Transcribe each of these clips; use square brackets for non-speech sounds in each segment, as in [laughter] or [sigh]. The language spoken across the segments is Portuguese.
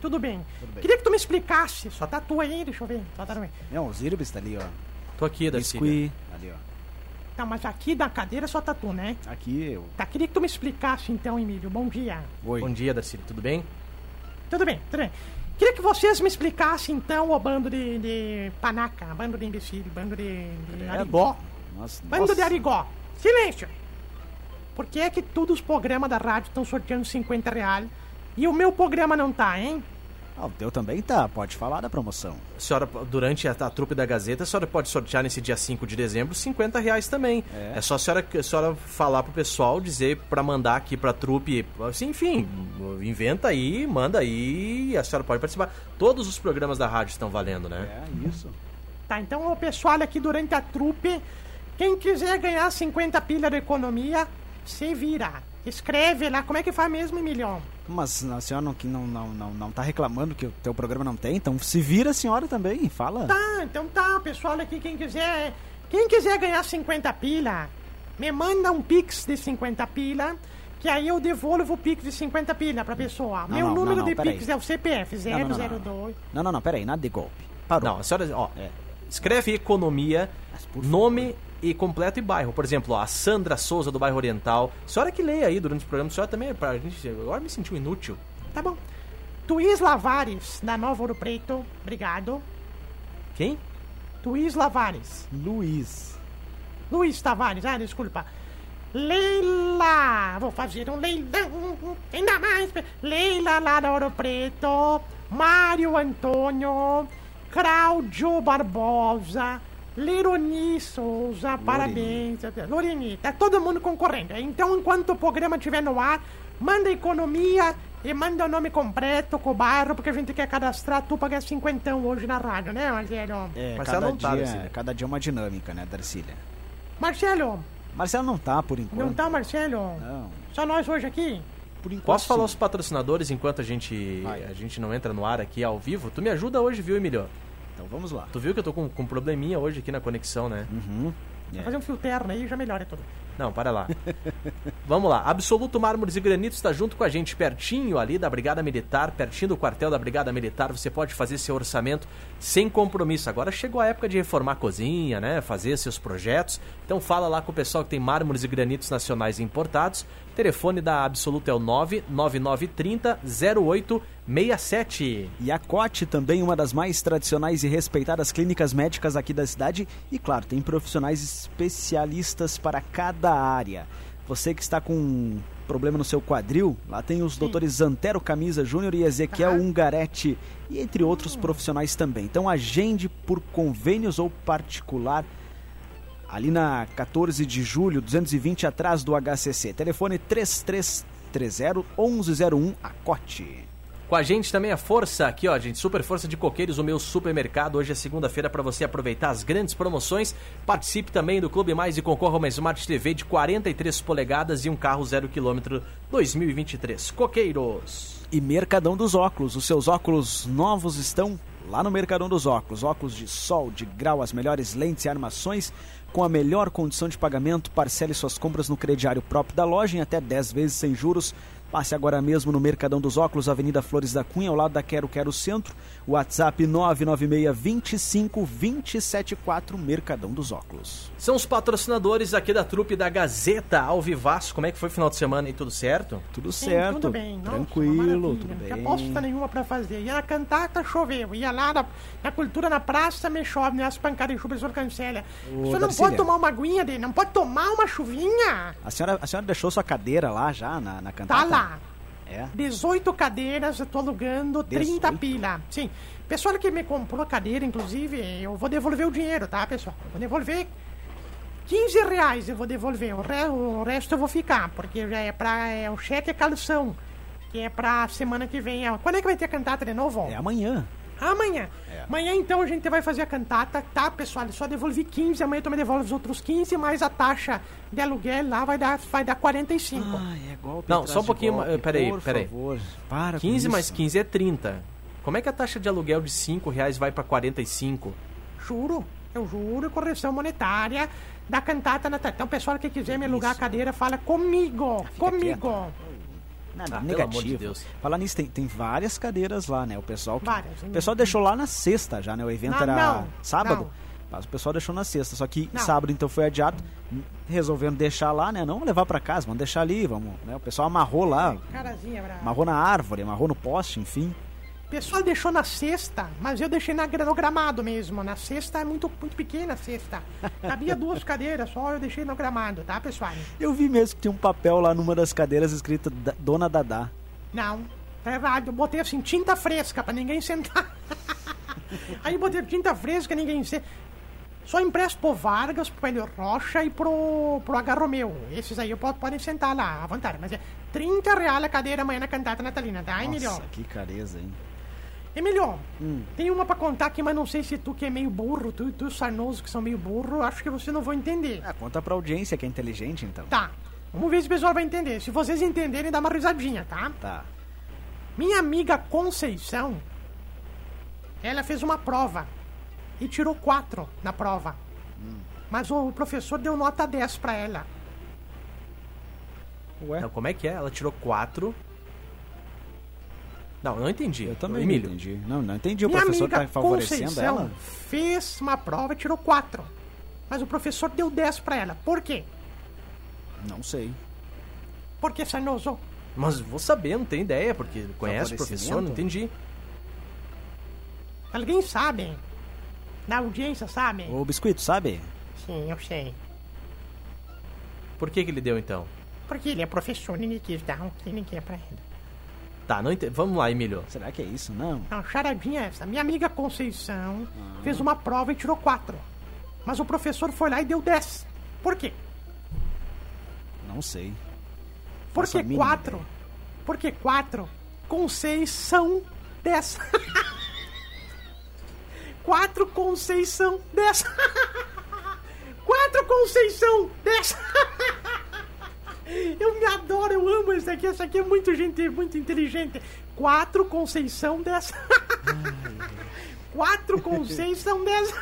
Tudo bem. Queria que tu me explicasse. Só tá tu aí, deixa eu ver. Só tá tu aí. Não, o Zirbis tá ali, ó. Tô aqui, Darcy. Biscuit, ali, ó. Tá, mas aqui da cadeira só tá tu, né? Aqui, eu. Tá, queria que tu me explicasse então, Emílio. Bom dia. Oi. Bom dia, Darcy. Tudo bem? Tudo bem, tudo bem. Queria que vocês me explicassem então o bando de, de panaca, bando de imbecil, bando de, de É arigó. bom. Nossa, Bando nossa. de arigó. Silêncio. Por que é que todos os programas da rádio estão sorteando 50 reais e o meu programa não tá, hein? Ah, o teu também tá, pode falar da promoção. A senhora, durante a, a trupe da Gazeta, a senhora pode sortear nesse dia 5 de dezembro 50 reais também. É. É, só a senhora, a senhora falar pro pessoal, dizer pra mandar aqui pra trupe. Assim, enfim, inventa aí, manda aí, a senhora pode participar. Todos os programas da rádio estão valendo, né? É, isso. Tá, então o pessoal aqui durante a trupe, quem quiser ganhar 50 pilha de economia, se vira. Escreve lá, como é que faz mesmo, Emilhão? Mas a senhora não, que não, não, não, não tá reclamando que o teu programa não tem, então se vira a senhora também, fala. Tá, então tá, pessoal aqui, quem quiser. Quem quiser ganhar 50 pila, me manda um pix de 50 pila, que aí eu devolvo o pix de 50 pila pra pessoa. Não, Meu não, número não, não, de pix é o CPF Não, não, não, não. 002. Não, não, não, peraí, nada de golpe. Parou. Não, a senhora, ó, escreve economia, nome e completo e bairro. Por exemplo, ó, a Sandra Souza do bairro Oriental. A senhora que leia aí durante o programa, a senhora também, pra gente, agora me sentiu inútil. Tá bom. Tuiz Lavares, da Nova Ouro Preto, obrigado. Quem? Tuiz Lavares. Luiz. Luiz Tavares, ah, desculpa. Leila, vou fazer um leilão, ainda mais. Leila lá da Ouro Preto, Mário Antônio, Cláudio Barbosa, Leroni Souza, parabéns. Loreni, tá todo mundo concorrendo. Então, enquanto o programa estiver no ar, manda economia e manda o nome completo com o bairro, porque a gente quer cadastrar tu pra ganhar cinquentão hoje na rádio, né, Marcelo? É, Marcelo cada não tá, dia, cada dia é uma dinâmica, né, Darcília? Marcelo, Marcelo não tá, por enquanto. não tá, Marcelo? Não, Só nós hoje aqui? por enquanto Posso falar os patrocinadores enquanto a gente, Vai. a gente não entra no ar aqui ao vivo? Tu me ajuda hoje, viu, Emilio? Então vamos lá. Tu viu que eu tô com, com um probleminha hoje aqui na conexão, né? Uhum. É. Fazer um fio terno aí já melhora tudo. Não, para lá. [laughs] Vamos lá. Absoluto Mármores e Granito está junto com a gente, pertinho ali da Brigada Militar, pertinho do quartel da Brigada Militar. Você pode fazer seu orçamento sem compromisso. Agora chegou a época de reformar a cozinha, né? Fazer seus projetos. Então fala lá com o pessoal que tem mármores e granitos nacionais importados. O telefone da Absoluto é o 99930 0867. E a Cote também uma das mais tradicionais e respeitadas clínicas médicas aqui da cidade e claro, tem profissionais especialistas para cada área. Você que está com um problema no seu quadril, lá tem os doutores Antero Camisa Júnior e Ezequiel. Ungaretti e entre outros profissionais também. Então agende por convênios ou particular ali na 14 de julho, 220 atrás do HCC. Telefone 3330 1101 a Cote. Com a gente também a Força, aqui ó, gente, Super Força de Coqueiros, o meu supermercado. Hoje é segunda-feira para você aproveitar as grandes promoções. Participe também do Clube Mais e concorra a uma Smart TV de 43 polegadas e um carro zero quilômetro 2023. Coqueiros. e Mercadão dos Óculos. Os seus óculos novos estão lá no Mercadão dos Óculos. Óculos de sol, de grau, as melhores lentes e armações com a melhor condição de pagamento. Parcele suas compras no crediário próprio da loja em até 10 vezes sem juros. Passe agora mesmo no Mercadão dos Óculos, Avenida Flores da Cunha, ao lado da Quero Quero Centro. WhatsApp 996 25 274 Mercadão dos Óculos. São os patrocinadores aqui da trupe da Gazeta ao Vivaço. Como é que foi o final de semana e tudo certo? Tudo Sim, certo, tudo bem. Nossa, tranquilo, maravilha. tudo Não bem. tinha bosta nenhuma pra fazer. Ia na cantata, choveu. Ia lá na, na cultura, na praça, me chove. As pancadas de chuva, o senhor cancela. Ô, o senhor não pode tomar uma aguinha dele, não pode tomar uma chuvinha. A senhora, a senhora deixou sua cadeira lá já na, na cantata? Tá lá. É. 18 cadeiras, eu tô alugando 30 18? pila. Sim. Pessoal que me comprou a cadeira, inclusive, eu vou devolver o dinheiro, tá, pessoal? Eu vou devolver 15 reais, eu vou devolver. O, re- o resto eu vou ficar, porque já é pra. É, o cheque é calção. que é pra semana que vem. Quando é que vai ter a cantata de novo? É amanhã. Amanhã. É. Amanhã, então, a gente vai fazer a cantata, tá, pessoal? Eu só devolvi 15, amanhã tu me devolve os outros 15, mais a taxa de aluguel lá vai dar, vai dar 45. Ai, é golpe Não, só um pouquinho, golpe, eh, peraí, por peraí. favor. Para com 15 mais isso. 15 é 30. Como é que a taxa de aluguel de 5 reais vai pra 45? Juro, eu juro, correção monetária da cantata natalina. Então, pessoal que quiser me alugar a cadeira, fala comigo, comigo. Nada, Ah, negativo. de Deus. Falar nisso, tem, tem várias cadeiras lá, né? O pessoal que, Várias, o pessoal deixou lá na sexta já, né? O evento Não, era não, sábado. não. Mas o pessoal deixou na sexta, só que sábado então foi adiado. Resolvendo deixar lá, né? Não levar pra casa, vamos deixar ali, vamos, né? O pessoal amarrou lá, Carazinha amarrou na árvore, amarrou no poste, enfim. O pessoal deixou na cesta, mas eu deixei na, no gramado mesmo. Na cesta é muito, muito pequena a cesta. Cabia [laughs] duas cadeiras só, eu deixei no gramado, tá, pessoal? Eu vi mesmo que tinha um papel lá numa das cadeiras escrito Dona Dadá. Não, tá errado. Eu botei assim, tinta fresca pra ninguém sentar. [laughs] Aí botei tinta fresca, ninguém senta. Só empresto pro Vargas, pro Hélio Rocha e pro, pro H. Romeu. Esses aí podem sentar lá, à vontade. Mas é 30 reais a cadeira amanhã na cantata natalina, tá, Emilio? Nossa, que careza, hein? Emilio, tem uma pra contar aqui, mas não sei se tu que é meio burro, tu e tu, Sarnoso, que são meio burro, acho que você não vai entender. Ah, conta pra audiência que é inteligente, então. Tá, vamos ver se o pessoal vai entender. Se vocês entenderem, dá uma risadinha, tá? Tá. Minha amiga Conceição, ela fez uma prova e tirou quatro na prova. Mas o professor deu nota 10 pra ela. Ué? Então, como é que é? Ela tirou 4. Não, não entendi. Eu também não entendi. Não, não entendi. O Minha professor amiga tá favorecendo Conceição ela? fez uma prova e tirou quatro. Mas o professor deu 10 pra ela. Por quê? Não sei. Por que, Sarnoso? Mas vou saber, não tenho ideia, porque conhece o professor, não entendi. Alguém sabe? Da audiência, sabe? O biscoito, sabe? Sim, eu sei. Por que, que ele deu então? Porque ele é professor, ninguém quis dar um que ninguém pra ele. Tá, não ente... vamos lá, Emílio. Será que é isso? Não. Não, charadinha é essa. Minha amiga Conceição fez uma prova e tirou quatro. Mas o professor foi lá e deu 10. Por quê? Não sei. Por Faço que quatro? ideia. [laughs] Porque quatro com seis são 10. 4 com 6 são 10. 4 com 6 são 10. Eu me adoro, eu amo esse aqui. Esse aqui é muito gente, muito inteligente. 4 com 6 são 10. 4 com 6 são 10.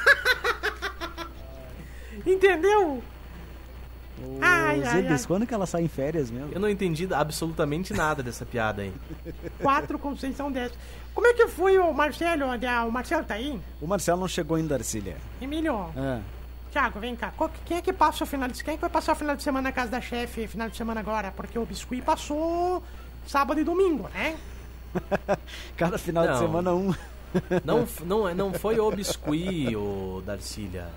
Entendeu? Ô, Ai, ai, Zebes, ai. quando que ela sai em férias mesmo? Eu não entendi absolutamente nada dessa piada aí. 4 com 6 são 10. Como é que foi o Marcelo? O Marcelo tá aí? O Marcelo não chegou ainda, Arcília. Emílio, É. Thiago, vem cá. Qual- Quem é que passa o final de Quem é que vai passar o final de semana na casa da chefe, final de semana agora? Porque o Biscuit passou sábado e domingo, né? [laughs] Cada final de Não. semana um. Não, [laughs] não, é- não foi o Biscuit, o Darcília.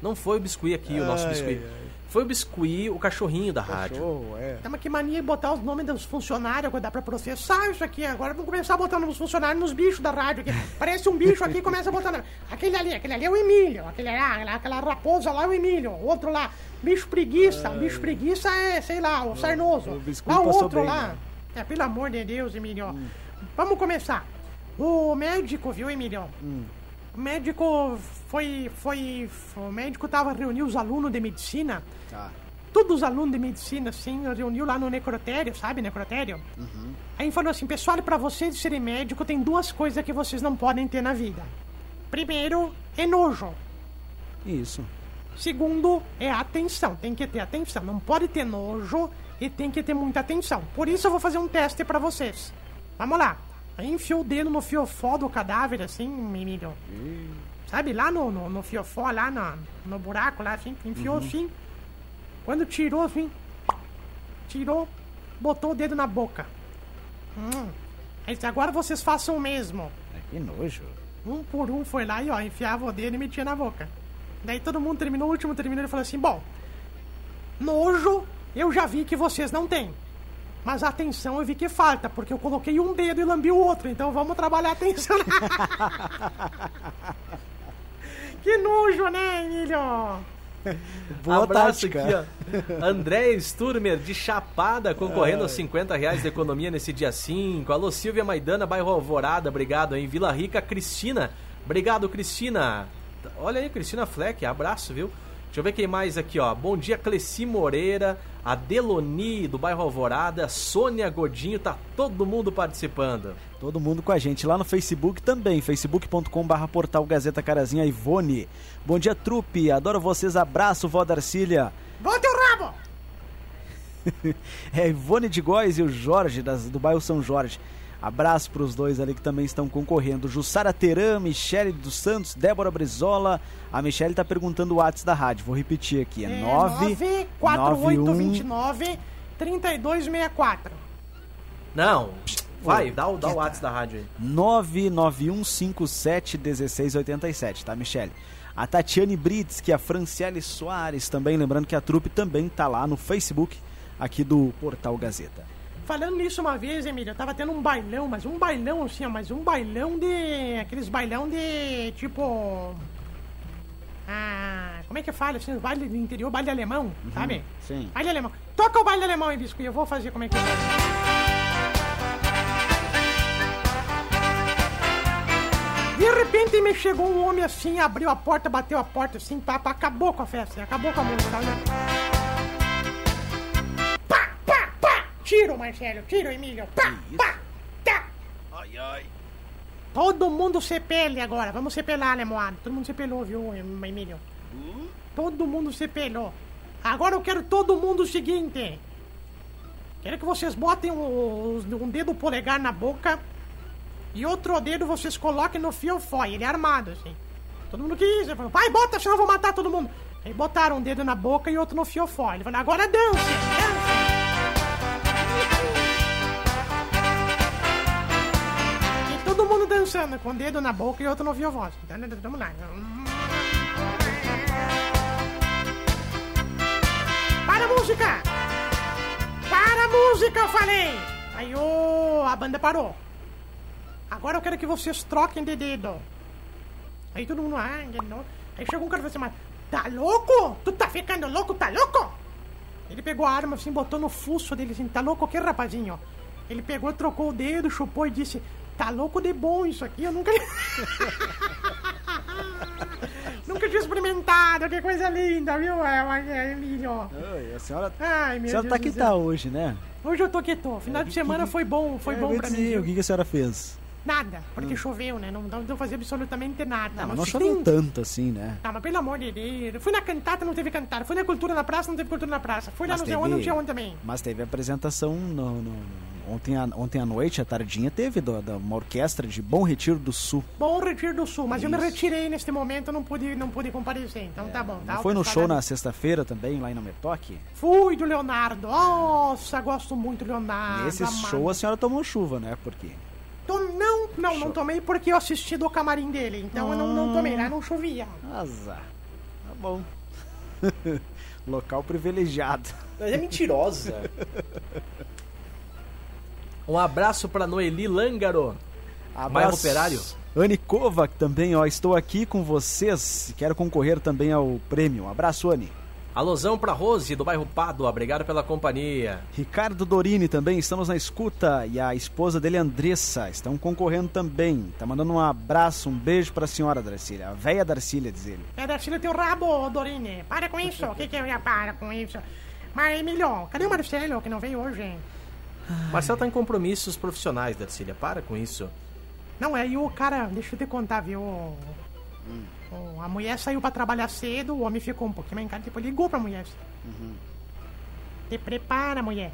Não foi o Biscuit aqui, o nosso Ai, Biscuit. ai, ai. Foi o Biscuit, o cachorrinho da rádio. Cachorro, é. Tem uma que mania botar os nomes dos funcionários, agora dá pra processar isso aqui. Agora vamos começar botando os funcionários nos bichos da rádio. Aqui. Parece um bicho aqui começa botando. Aquele ali, aquele ali é o Emílio. Aquele lá, aquela, raposa lá é o Emílio. O outro lá, bicho preguiça. O bicho preguiça é, sei lá, o sarnoso. o lá o passou outro bem, lá. né? É, pelo amor de Deus, Emílio. Vamos começar. O médico, viu, Emílio? O médico foi, foi, O médico tava reuniu os alunos de medicina. Tá. Todos os alunos de medicina, assim, reuniu lá no necrotério, sabe, necrotério? Aí falou assim, pessoal, para vocês serem médico, tem duas coisas que vocês não podem ter na vida. Primeiro, é nojo. Isso. Segundo, é atenção. Tem que ter atenção. Não pode ter nojo e tem que ter muita atenção. Por isso eu vou fazer um teste pra vocês. Vamos lá. Aí enfiou o dedo no fiofó do cadáver, assim, Emílio. Sabe, lá no, no, no fiofó, lá no, no buraco, lá, assim. Enfiou assim. Quando tirou, assim. Tirou, botou o dedo na boca. Hum. Aí disse, agora vocês façam o mesmo. É, que nojo. Um por um foi lá e ó, enfiava o dedo e metia na boca. Daí todo mundo terminou, o último terminou e falou assim: Bom, nojo eu já vi que vocês não têm. Mas atenção eu vi que falta, porque eu coloquei um dedo e lambi o outro, então vamos trabalhar a atenção. [laughs] que nojo, né, Emílio? [laughs] Boa Abraço tática. aqui, ó. André Sturmer, de Chapada, concorrendo aos 50 reais de economia nesse dia 5. Alô, Silvia Maidana, bairro Alvorada, obrigado. Em Vila Rica, Cristina. Obrigado, Cristina. Olha aí, Cristina Fleck, abraço, viu? Deixa eu ver quem mais aqui, ó. Bom dia, Cleci Moreira, a Deloni, do bairro Alvorada, Sônia Godinho, tá todo mundo participando. Todo mundo com a gente lá no Facebook também, facebook.com.br portal Gazeta Carazinha Ivone. Bom dia, trupe, adoro vocês, abraço, vó Darcília. Bota o rabo! [laughs] É Ivone de Góis e o Jorge, das, do bairro São Jorge. Abraço para os dois ali que também estão concorrendo. Jussara Teran, Michele dos Santos, Débora Brizola. A Michele tá perguntando o WhatsApp da rádio. Vou repetir aqui. É, 9 94829 3264. Não, vai, dá, o- dá o WhatsApp da rádio aí. 991571687, tá, Michele? A Tatiane Brits, que é a Franciele Soares também, lembrando que a trupe também tá lá no Facebook aqui do Portal Gazeta. Falando nisso uma vez, Emílio, eu tava tendo um bailão, mas um bailão assim, ó, mas um bailão de. aqueles bailão de. tipo. Ah. Como é que fala assim? Os bailes do interior, baile alemão, sabe? sim. Baile alemão. Toca o baile alemão, hein, Bisco? e Eu vou fazer como é que é. De repente me chegou um homem assim, abriu a porta, bateu a porta assim, pá, pá, acabou com a festa, acabou com a música. Olha. Tiro, Marcelo, tiro, Emílio. Pá, pá, tá! Ai, ai. Todo mundo se pele agora, vamos se pelar, né, moado? Todo mundo se pelou, viu, Emílio? Todo mundo se pelou. Agora eu quero todo mundo o seguinte. Quero que vocês botem o- um dedo polegar na boca e outro dedo vocês coloquem no fiofó. Ele é armado, assim. Todo mundo quis. Ele falou, vai, bota, senão eu vou matar todo mundo. Aí botaram um dedo na boca e outro no fiofó. Ele falou, agora dance, dançando, com o dedo na boca e outro no fiofó. Então, Vamos lá. Para a música! Para a música, eu falei! Aí ô, a banda parou. Agora eu quero que vocês troquem de dedo. Aí todo mundo, ah, louco. Aí chegou um cara e falou assim, mas tá louco? Tu tá ficando louco, tá louco? Ele pegou a arma assim, botou no fuço dele assim, tá louco que, rapazinho? Ele pegou, trocou o dedo, chupou e disse, tá louco de bom isso aqui, eu nunca... [laughs] nunca tinha experimentado, que coisa linda, viu, é, é, Emílio? Oi, a senhora, Ai, a meu senhora Deus tá que tá hoje, né? Hoje eu tô quieto. Final de semana foi bom, foi É, bom pra dizer, mim. O que, que a senhora fez? Nada, porque choveu, né? Não, não deu fazer absolutamente nada. Ah, mas não choveu tanto assim, né? Ah, mas pelo amor de Deus. Eu Fui na cantata, não teve cantata. Fui na cultura na praça, não teve cultura na praça. Fui lá Mas no Zé não tinha onde também. Mas teve apresentação no, no- no- ontem, à, ontem à noite, à tardinha, teve do- da, uma orquestra de Bom Retiro do Sul. Bom Retiro do Sul, mas eu me Isso. retirei neste momento, não pude, não pude comparecer. Então tá bom. Tá foi no Tá show na sexta-feira também, lá em Nametoque? Fui do Leonardo. Nossa, gosto muito do Leonardo. Nesse amado. show a senhora tomou chuva, né? Porque Tô- Não, não, não tomei porque eu assisti do camarim dele. Então eu não, não tomei, lá não chovia. azar. Tá bom. [laughs] Local privilegiado. Mas é mentirosa. [laughs] um abraço pra Noeli Lângaro. Bairro Operário. Anne Kovac também, ó. Estou aqui com vocês. Quero concorrer também ao prêmio. Abraço, Anne. Alôzão pra Rose, do bairro Pádua. Obrigado pela companhia. Ricardo Dorini também, estamos na escuta. E a esposa dele, Andressa, estão concorrendo também. Tá mandando um abraço, um beijo pra senhora Darcília. A véia Darcília, diz ele. É da Chile teu rabo, Dorine. Para com isso. O que que eu ia para com isso? Mas, Emilio, cadê o Marcelo que não veio hoje? Marcelo tá em compromissos profissionais, Darcília. Para com isso. Não, aí o cara, deixa eu te contar, viu? O- A mulher saiu pra trabalhar cedo, o homem ficou um pouquinho mais em casa, depois ligou pra mulher. Te prepara, mulher,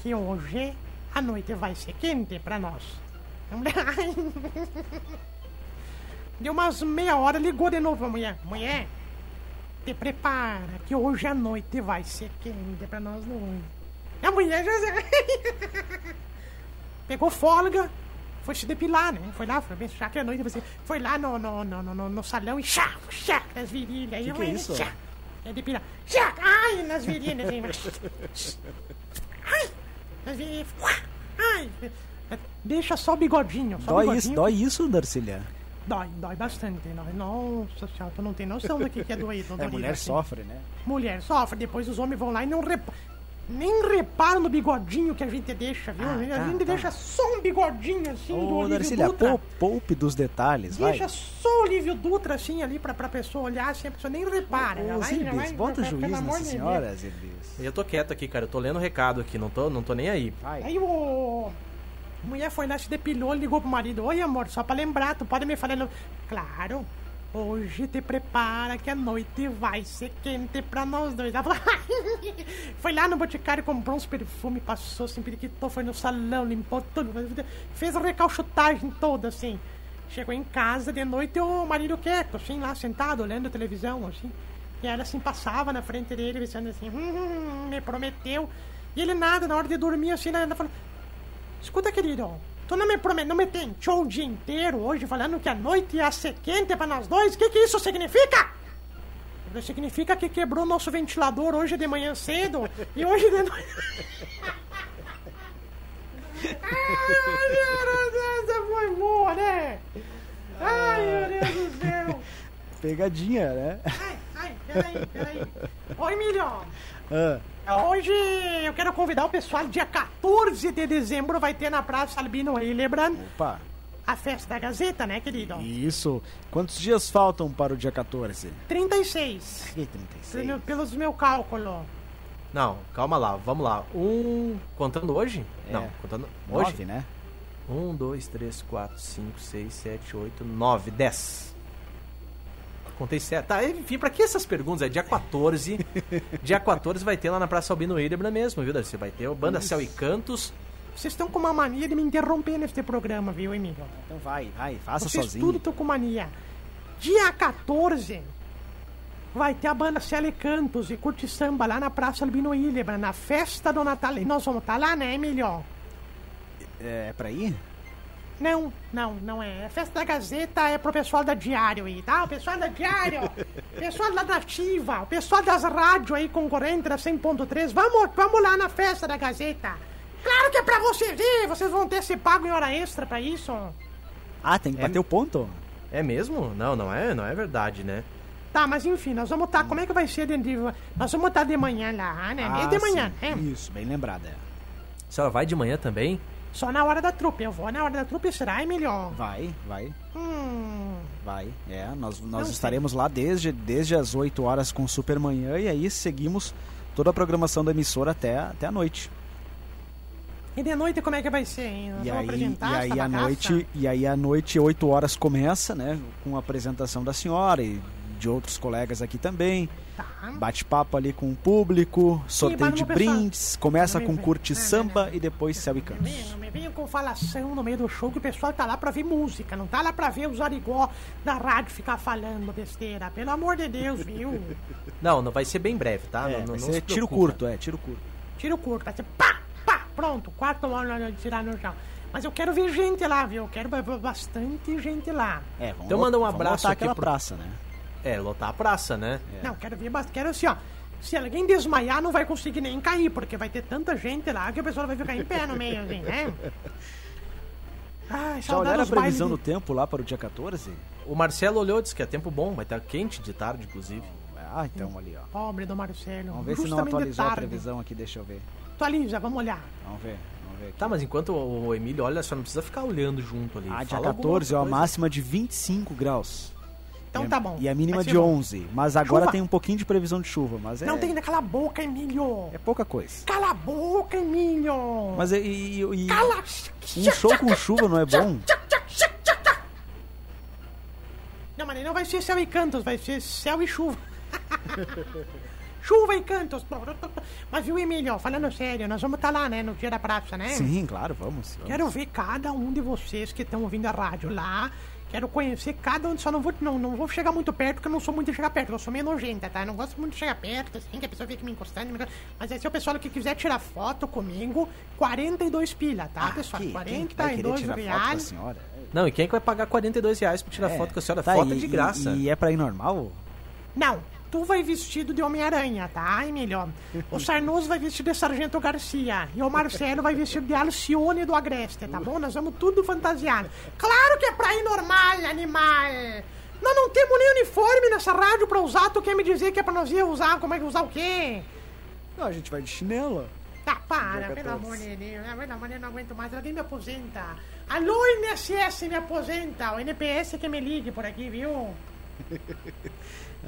que hoje a noite vai ser quente pra nós. A mulher, ai. Deu umas meia hora, ligou de novo pra mulher. Mulher, te prepara, que hoje a noite vai ser quente pra nós dois. A mulher já... [laughs] Pegou folga, foi se depilar, né? Foi lá, foi bem chá que a noite você foi lá no, no, no, no, no- salão e chá, chá nas virilhas. Que Aí que é isso? Chá, é depilar. Chá, ai, nas virilhas. ai, nas virilhas. Ai, deixa só o bigodinho. Só Dói bigodinho. isso, dói isso, Darcília? Dói, dói bastante. Dói. Nossa senhora, tu não tem noção do que que é doído. [laughs] É, mulher assim. sofre, né? Mulher sofre, depois os homens vão lá e não reparam. Nem reparam no bigodinho que a gente deixa, viu? Ah, a tá, gente tá. deixa só um bigodinho assim do Ô, Olívio Darcília, Dutra. pou- poupe dos detalhes, vai. Deixa só o Olívio Dutra assim ali pra, pra pessoa olhar, assim, a pessoa nem repara. Ô, vai, vai, bota pelo juiz nessa senhora. Eu tô quieto aqui, cara. Eu tô lendo o recado aqui. Não tô, não tô nem aí. Vai. Aí o. A mulher foi lá, se depilou, ligou pro marido. Oi, amor, só pra lembrar, tu pode me falar. no-" Claro, hoje te prepara que a noite vai ser quente pra nós dois. [laughs] Foi lá no boticário, comprou uns perfumes, passou, assim, periquitou, foi no salão, limpou tudo, fez a recalchutagem toda, assim. Chegou em casa de noite, o marido quieto, assim, lá sentado, olhando a televisão, assim. E ela, assim, passava na frente dele, pensando assim, hum, me prometeu. E ele nada, na hora de dormir, assim, ela falou, Escuta, querido, tu não me promete, não me tentou o dia inteiro hoje falando que a noite ia ser quente pra nós dois? O que que isso significa? Isso significa que quebrou nosso ventilador hoje de manhã cedo e hoje de noite. Ai, meu Deus, essa foi boa, né? Ai, meu Deus do céu. Pegadinha, né? Ai, ai, peraí, peraí. Oi, Emílio. Ah, Hoje eu quero convidar o pessoal, dia 14 de dezembro vai ter na Praça Albino Hildebrand opa. a festa da Gazeta, né, querido? Isso. Quantos dias faltam para o dia 14? 36, Que 36? pelo- pelos meu cálculo. Não, calma lá. Vamos lá. Um. Contando hoje? É. Não, contando. Hoje? Nove, né? Um, dois, três, quatro, cinco, seis, sete, oito, nove, dez. Contei certo. Tá, enfim, pra que essas perguntas? É dia 14. dia 14 vai ter lá na Praça Albino Hildebrand mesmo, viu, Darcy? Vai ter o Banda Céu e Cantos. Vocês estão com uma mania de me interromper neste programa, viu, Emílio? Então vai, vai, faça Vocês sozinho. tudo estão com mania. Dia 14 vai ter a banda Céu e Cantos e Curte Samba lá na Praça Albino Hildebrand, na festa do Natal. E nós vamos estar lá, né, Emílio? É pra ir? Não, não, não é. A festa da Gazeta é pro pessoal da Diário aí, tá? O pessoal da Diário, [laughs] pessoal da Nativa, o pessoal das rádios aí concorrentes da 100.3. Vamos, vamos lá na festa da Gazeta. Claro que é pra vocês ir, vocês vão ter se pago em hora extra pra isso. Ah, tem que bater o ponto? É mesmo? Não, não é, não é verdade, né? Tá, mas enfim, nós vamos estar. Como é que vai ser de, de- Nós vamos estar de manhã lá, né? Ah, é de manhã, sim. né? Isso, bem lembrada. A senhora vai de manhã também? Só na hora da trupe. Eu vou na hora da trupe, será, Emilio? Vai, vai, Hum. vai. É, nós, Não nós sei. estaremos lá desde, desde as 8 horas com Supermanhã e aí seguimos toda a programação da emissora até, até a noite. E de noite como é que vai ser, hein? E aí, e aí bagaça? noite, e aí à noite, 8 horas começa, né? Com a apresentação da senhora e de outros colegas aqui também. Tá. Bate-papo ali com o público, sorteio de brindes, começa com curte Não, não, samba não. e depois céu e Não me cantos. venham- Não me venham com falação no meio do show que o pessoal tá lá pra ver música, não tá lá pra ver os arigó da rádio ficar falando besteira. Pelo amor de Deus, viu? Não, não vai ser bem breve, tá? É, não, não, não se tiro curto, é, tiro curto. Tiro curto, vai ser pá, pá, pronto, quarto hora de tirar no chão. Mas eu quero ver gente lá, viu? Eu quero ver bastante gente lá. É, vamos Então manda um abraço aqui aquela pro- praça, né? É, lotar a praça, né? Não, quero ver bastante. Quero assim, ó. Se alguém desmaiar, não vai conseguir nem cair, porque vai ter tanta gente lá que o pessoal vai ficar em pé no meio, assim, né? [laughs] Ai, Já olharam a previsão de- do tempo lá para o dia 14? O Marcelo olhou, disse que é tempo bom, vai estar quente de tarde, inclusive. Ah, então ali, ó. Pobre do Marcelo. Vamos ver se não atualizou a previsão aqui, deixa eu ver. Atualiza, vamos olhar. Vamos ver, vamos ver aqui. Tá, mas enquanto o Emílio olha, só não precisa ficar olhando junto ali. Ah, dia Fala alguma 14, ó, a máxima de 25 graus. Então a- tá bom. E a mínima de bom. 11. Mas agora Chuva. tem um pouquinho de previsão de chuva, mas é, Não tem naquela boca, Emílio. é pouca coisa. Cala a boca, Emílio. Mas e, e- e- Cala. um show com chuva não é bom? Não, mas não vai ser céu e cantos, vai ser céu e chuva. [laughs] chuva e cantos. Mas viu, Emílio, falando sério, nós vamos estar lá, né, no dia da praça, né? Sim, claro, vamos. vamos. Quero ver cada um de vocês que estão ouvindo a rádio lá. Quero conhecer cada um, só não vou, não, não vou chegar muito perto, porque eu não sou muito de chegar perto, eu sou meio nojenta, tá? Eu não gosto muito de chegar perto, assim, que a pessoa fica me encostando. me Mas aí, se o pessoal que quiser tirar foto comigo, 42 pila, tá, pessoal? Ah, quem que vai querer 42 tirar foto com a reais. senhora? Não, e quem é que vai pagar 42 reais pra tirar É. foto com a senhora? Tá, foto e- de graça. E, e é pra ir normal? Não, Tu vai vestido de Homem-Aranha, tá, Emílio? O Sarnoso vai vestido de Sargento Garcia. E o Marcelo vai vestido de Alcione do Agreste, tá bom? Nós vamos tudo fantasiado. Claro que é pra ir normal, animal! Nós não temos nem uniforme nessa rádio pra usar. Tu quer me dizer que é pra nós ir usar? Como é que usar o quê? Não, a gente vai de chinela. Ah, para, Dia pelo 14. amor de Deus. Ah, Pelo amor de Deus, não aguento mais. Alguém me aposenta. Alô, INSS, me aposenta. O NPS que me ligue por aqui, viu? [laughs]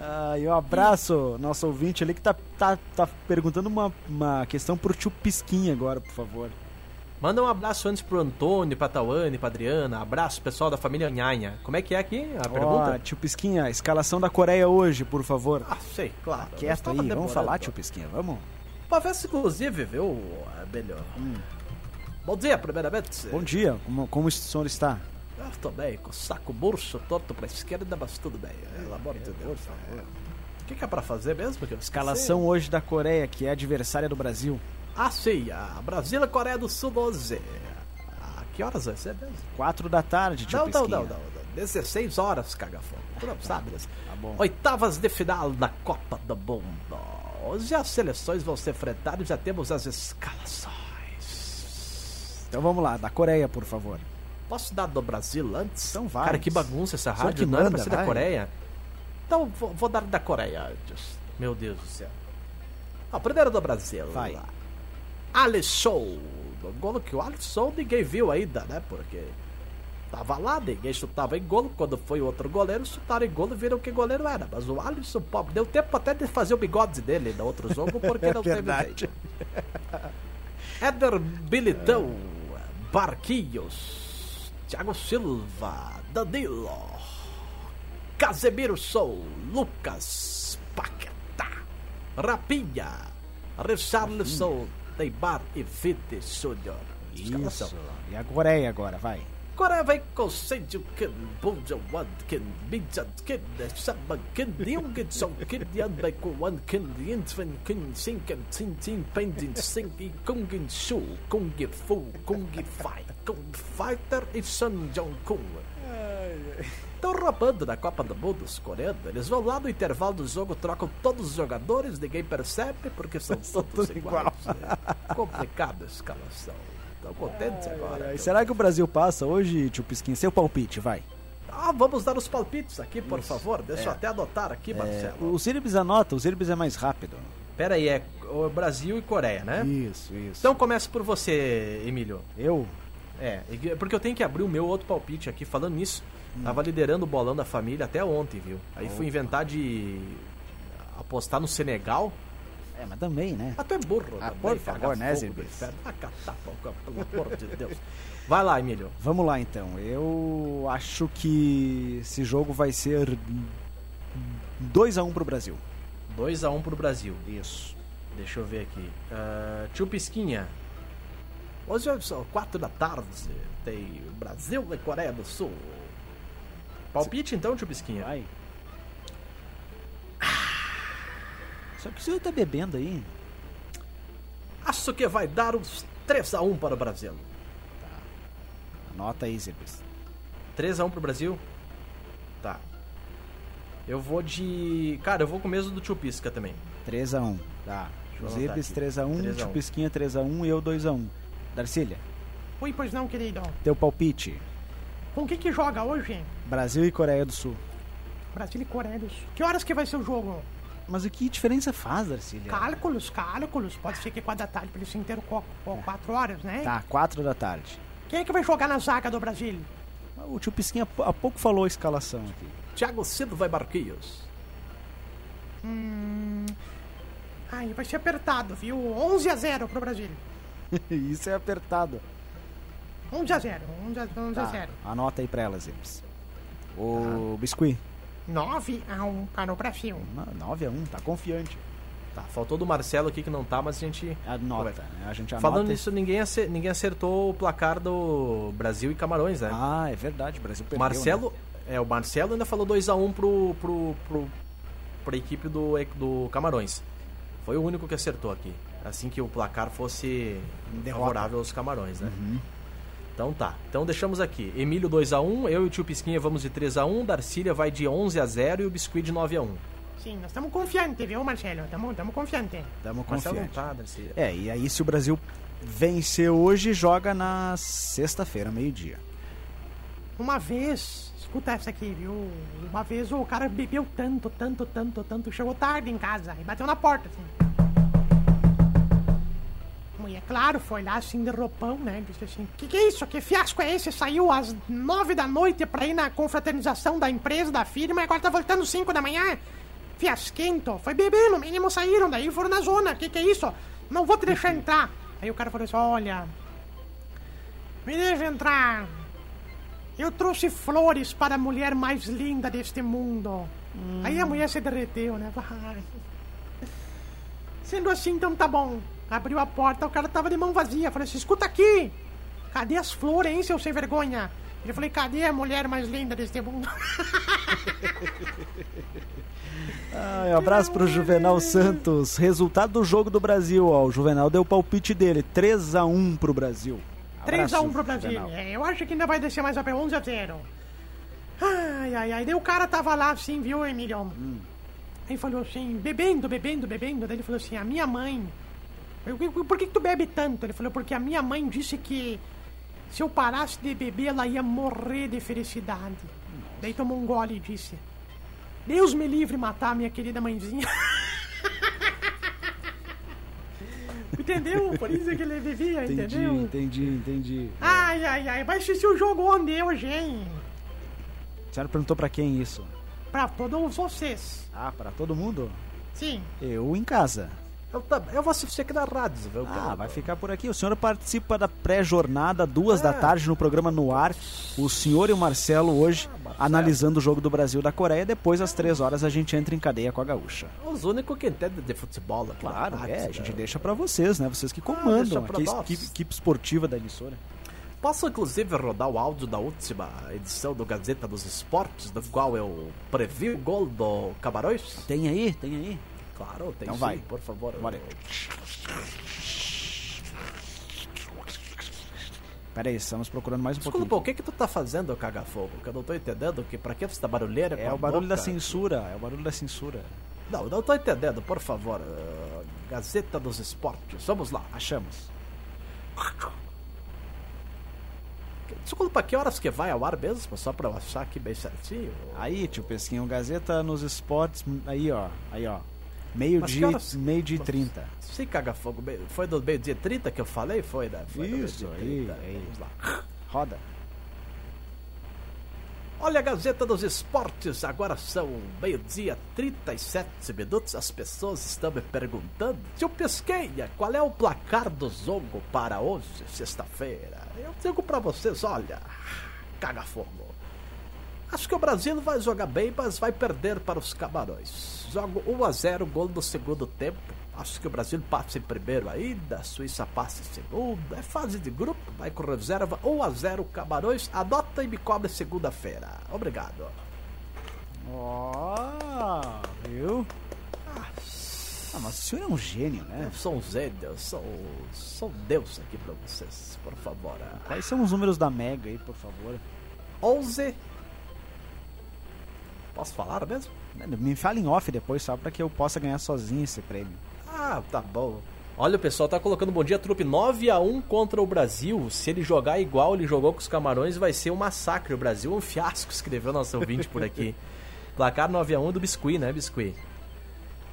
Ah, e um abraço, nosso ouvinte ali que tá, tá, tá perguntando uma, uma questão pro tio Pisquinha agora, por favor. Manda um abraço antes pro Antônio, pra Tawane, pra Adriana. Abraço, pessoal da família Nhanha. Como é que é aqui a pergunta? tio Pisquinha, escalação da Coreia hoje, por favor. Ah, sei, claro. Eu Quieto aí, vamos falar, tio Pisquinha, vamos? Se inclusive, viu, Abelho? Bom dia, primeiramente. Bom dia, como, como o senhor está? Eu tô bem, com o saco murcho, torto pra esquerda, mas tudo bem. Pelo amor de Deus. é. O que, que é pra fazer mesmo? Que eu Escalação hoje da Coreia, que é adversária do Brasil. Ah, sim, a Brasil e Coreia do Sul 12. Ah, que horas vai ser mesmo? Quatro da tarde, tio Não, não, não, não, não. 16 horas, cagafão. Tu não sabe, né? Tá bom. Oitavas de final da Copa do Mundo. Hoje as seleções vão se enfrentar e já temos as escalações. Então vamos lá, da Coreia, por favor. Posso dar do Brasil antes? Então vai. Cara, que bagunça essa rádio. que não era manda, pra ser da. Coreia. Então vou, vou dar da Coreia antes. Meu Deus do céu. Ah, primeiro do Brasil. Vai. Alisson. O golo que o Alisson ninguém viu ainda, né? Porque tava lá, ninguém chutava em golo. Quando foi o outro goleiro, chutaram em golo e viram que goleiro era. Mas o Alisson, pobre, deu tempo até de fazer o bigode dele no outro jogo, porque [laughs] não teve Verdade. jeito. Éder Bilitão, [laughs] Barquinhos, Thiago Silva, Danilo, Casemiro Sou, Lucas, Paquetá, Rapinha, Richarlison, Neymar e Vite Júnior. Isso. E a Coreia agora, vai. Coreia vem com Senju Kim, Bunja Wan Kim, Minjan Kim, Sama Kim, Yong Song Kim, Yan Bai Ku Wan Kim, Yin Sven Kim, Sin Kim, Sin Sin, Pen Jin Sing, I Kung Gin Shu, Kung Gi Fu, Kung Gi Fai, Kung Fighter e Sun Jong Kung. Estão roubando da Copa do Mundo os coreanos. Eles vão lá no intervalo do jogo, trocam todos os jogadores, ninguém percebe porque são todos iguais. É complicada a escalação. Estão contentes agora. E será que o Brasil passa hoje, tio Pisquinha? Seu palpite, vai. Ah, vamos dar os palpites aqui, por favor. Deixa eu até anotar aqui, É, Marcelo. o Siribis anota, o Siribis é mais rápido. Pera aí, é o Brasil e Coreia, né? Isso, isso. Então começa por você, Emílio. Eu? É, porque eu tenho que abrir o meu outro palpite aqui. Falando nisso, tava liderando o bolão da família até ontem, viu? Aí fui inventar de apostar no Senegal. É, mas também, né? Ah, tu é burro Ah, também, por favor, né, Zirbis? catar pau, pelo amor de Deus. Vai lá, Emílio. Vamos lá então. Eu acho que esse jogo vai ser 2x1 pro Brasil. 2x1 pro Brasil. Isso. Deixa eu ver aqui. Ah, tio Pisquinha. Hoje são 4 da tarde. Tem Brasil e Coreia do Sul. Palpite então, tio Pisquinha. Vai. Só que o senhor tá bebendo aí. Acho que vai dar uns 3x1 para o Brasil. Anota aí, Zirbis. 3x1 pro Brasil? Tá. Eu vou de. Cara, eu vou com o mesmo do tio Pisca também. 3x1. Tá. Aqui. 3x1, 3 a 1. tio Pisquinha 3x1 e eu 2x1. Darcília, Ui, pois não, querido. teu palpite. Com que que joga hoje? Brasil e Coreia do Sul. Brasil e Coreia do Sul. Que horas que vai ser o jogo? Mas o que diferença faz, Darcília? Cálculos, cálculos. Pode ser que 4 da tarde, pra eles inteiro 4 horas, né? Tá, 4 da tarde. Quem é que vai jogar na zaga do Brasil? O tio Pisquinha há pouco falou a escalação aqui. Thiago Silva e Barquinhos. Ai, vai ser apertado, viu? 11 a 0 pro Brasil. [laughs] Isso é apertado. 11 a 0. 11 a, 11 a Tá, 0. anota aí pra elas, Zirbis. O Biscuit. 9 a 1 para o Brasil. 9x1, tá confiante. Tá, faltou do Marcelo aqui que não tá, mas a gente. Anota, né? A gente anota. Falando nisso, ninguém, ace- ninguém acertou o placar do Brasil e Camarões, né? Ah, é verdade, o Brasil perdeu. Marcelo, né? é, o Marcelo ainda falou 2x1 pro, pro, pro, pra equipe do, do Camarões. Foi o único que acertou aqui. Assim que o placar fosse Derrota. favorável aos Camarões, né? Então tá. Então deixamos aqui. Emílio 2x1, eu e o tio Pisquinha vamos de 3x1, Darcília vai de 11x0 e o Biscuit de 9x1. sim. Nós estamos confiantes, viu, Marcelo? Estamos confiantes. Estamos confiantes. tá. É, e aí se o Brasil vencer hoje, joga na sexta-feira, meio-dia. Uma vez, escuta essa aqui, viu? Uma vez o cara bebeu tanto, tanto, tanto, tanto, chegou tarde em casa e bateu na porta, assim. Mulher, claro, foi lá assim de roupão, né? Disse assim: Que que é isso? Que fiasco é esse? Saiu às nove da noite pra ir na confraternização da empresa, da firma, e agora tá voltando cinco da manhã? Fiasquento. Foi beber, no mínimo saíram, daí foram na zona. Que que é isso? Não vou te deixar entrar. Aí o cara falou assim: Olha, me deixa entrar. Eu trouxe flores para a mulher mais linda deste mundo. Aí a mulher se derreteu, né? [laughs] Vai. Sendo assim, então tá bom. Abriu a porta, o cara tava de mão vazia. Falei assim: escuta aqui. Cadê as flores, hein, seu sem vergonha? Ele falei: cadê a mulher mais linda deste mundo? [laughs] Ai, um abraço pro Juvenal Santos. Resultado do jogo do Brasil, ó. O Juvenal deu o palpite dele, 3 a 1 pro Brasil. 3x1 Abraço, pro Brasil. Juvenal. É, eu acho que ainda vai descer mais a pé 11 a 0. Ai, ai, ai. Daí o cara tava lá assim, viu, Emiliano? Aí falou assim, bebendo, bebendo, bebendo. Daí ele falou assim, a minha mãe. Por que, que tu bebe tanto? Ele falou, porque a minha mãe disse que se eu parasse de beber, ela ia morrer de felicidade. Daí tomou um gole e disse: Deus me livre matar minha querida mãezinha. [laughs] entendeu? Por isso que ele bebia, Entendi, entendeu? entendi, entendi. Ai, ai, ai, vai assistir o jogo onde hoje, hein? A senhora perguntou pra quem isso? Pra todos vocês. Ah, pra todo mundo? Sim. Eu em casa. Eu, eu vou assistir aqui na rádio, viu? Ah, vai ficar por aqui. O senhor participa da pré-jornada, duas É. da tarde, no programa No Ar. O senhor e o Marcelo hoje analisando o jogo do Brasil da Coreia. Depois, às três horas, a gente entra em cadeia com a gaúcha. Os únicos que entendem de futebol aqui na Claro, rádio, é, a né? gente deixa pra vocês, né? Vocês que deixa comandam aqui a equipe, equipe esportiva da emissora. Posso inclusive rodar o áudio da última edição do Gazeta dos Esportes, do qual eu previ o gol do Camarões? Tem aí, tem aí. Claro, tem Então sim, vai. por favor. Bora. Pera aí, estamos procurando mais um Desculpa, pouquinho. o que que tu tá fazendo, caga-fogo? Que eu não tô entendendo, que pra que você tá barulheira É o barulho da boca? censura, é o barulho da censura. Não, não tô entendendo, por favor. eh, Gazeta dos Esportes, vamos lá. Achamos. Desculpa, que horas que vai ao ar mesmo? Só pra eu achar aqui bem certinho. Aí, tio Pesquinho, Gazeta nos esportes, aí ó, aí ó. Meio-dia, meio dia e 30. Sim, caga-fogo. bem- Foi do meio-dia 30 que eu falei? Foi, né? Foi Isso, aí, aí. Vamos lá. Roda. Olha a Gazeta dos Esportes, agora são meio-dia 37 minutos. As pessoas estão me perguntando, tio Pesqueia, qual é o placar do jogo para hoje, sexta-feira? Eu digo pra vocês, olha, caga fogo. Acho que o Brasil vai jogar bem, mas vai perder para os Camarões. Jogo 1 a 0 gol no segundo tempo. Acho que o Brasil passa em primeiro ainda, a Suíça passa em segundo. É fase de grupo, vai com reserva 1 a 0 Camarões. Anota e me cobre segunda-feira. Obrigado. Ó, viu? Ah, mas o senhor é um gênio, né? Eu sou um gênio, eu sou, sou Deus aqui pra vocês, por favor. Quais são os números da Mega aí, por favor? 11. Posso falar mesmo? Me fala em off depois, só pra que eu possa ganhar sozinho esse prêmio. Ah, tá bom. Olha, o pessoal tá colocando bom dia, trupe 9 a 1 contra o Brasil. Se ele jogar igual ele jogou com os Camarões, vai ser um massacre. O Brasil é um fiasco, [laughs] escreveu nosso ouvinte por aqui. Placar 9 a 1 do Biscuit, né, Biscuit?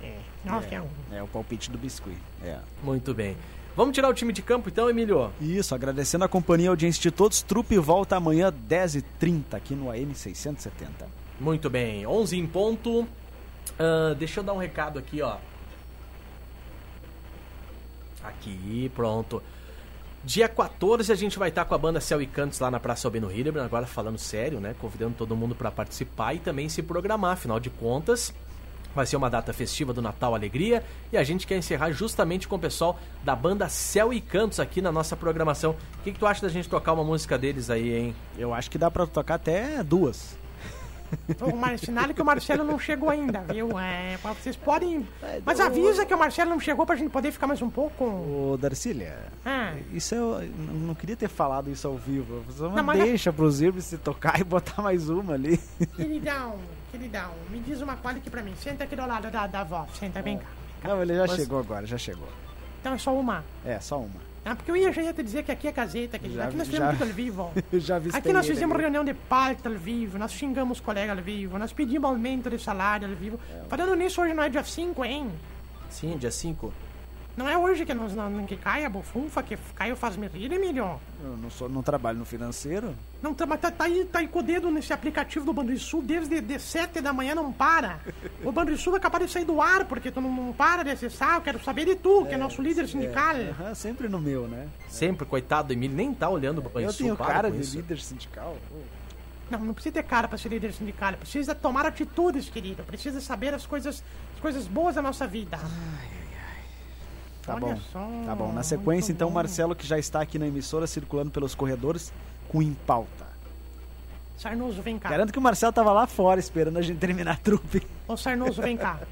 É, 9 a 1. É o palpite do biscuit. É. Muito bem. Vamos tirar o time de campo então, Emílio? Isso, agradecendo a companhia e a audiência de todos. Trupe volta amanhã, 10h30, aqui no AM 670. Muito bem, 11 em ponto. Ah, deixa eu dar um recado aqui, ó. Aqui, pronto. Dia 14 a gente vai estar com a banda Céu e Cantos lá na Praça Albino Hildebrand, agora falando sério, né? Convidando todo mundo para participar e também se programar, afinal de contas. Vai ser uma data festiva do Natal Alegria e a gente quer encerrar justamente com o pessoal da banda Céu e Cantos aqui na nossa programação. O que, que tu acha da gente tocar uma música deles aí, hein? Eu acho que dá pra tocar até duas. O Mar... Sinal que o Marcelo não chegou ainda, viu? É, vocês podem. Mas avisa que o Marcelo não chegou pra gente poder ficar mais um pouco. Ô, Darcília, Ah. isso eu não queria ter falado isso ao vivo. Você Não, mas- deixa pros Irbis se tocar [laughs] e botar mais uma ali. Queridão, queridão, me diz uma coisa aqui pra mim. Senta aqui do lado da, da avó. Senta, vem cá. Não, ele já Mas- chegou agora, já chegou. Então é só uma. É, só uma. Ah, porque eu ia, já ia te dizer que aqui é caseta, querido. Já- Aqui nós já- fizemos tudo ao vivo. Eu [laughs] já avistei Aqui nós ele fizemos ali. reunião de pauta ao vivo, nós xingamos colega ao vivo, nós pedimos aumento de salário ao vivo. Falando nisso, hoje não é dia 5, hein? Sim, dia 5. Não é hoje que, nós, não, que cai a bufunfa, que caiu faz-me rir, Emílio. Eu não, sou, não trabalho no financeiro. Não, tá, mas tá, tá aí, tá aí com o dedo nesse aplicativo do Banrisul desde de 7 da manhã, não para. O Banrisul é capaz de sair do ar, porque tu não, não para de acessar. Eu quero saber de tu, que é nosso líder sindical. Aham, sempre no meu, né? Sempre, coitado do Emílio, nem tá olhando o eu Banrisul. tenho para cara de isso. líder sindical. Não, não precisa ter cara pra ser líder sindical. Precisa tomar atitudes, querido. Precisa saber as coisas, as coisas boas da nossa vida. Tá Olha bom. só, Tá bom. Na muito sequência, então, bom. Marcelo, que já está aqui na emissora, circulando pelos corredores, com em pauta. Sarnoso, vem cá. Garanto que o Marcelo tava lá fora esperando a gente terminar a trupe. Ô, Sarnoso, vem cá. [laughs]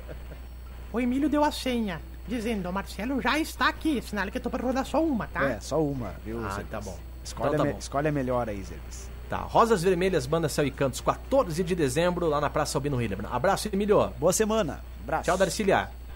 O Emílio deu a senha, dizendo, o Marcelo já está aqui. Sinal que eu tô pra rodar só uma, tá? É, só uma, viu? Ah, tá bom. Escolhe, Então tá bom. escolhe a melhor aí, Zerbes. Tá, Rosas Vermelhas, Banda Céu e Cantos, 14 de dezembro, lá na Praça Albino Hildebrand. Abraço, Emílio. Boa semana. Abraço. Tchau, Darcília.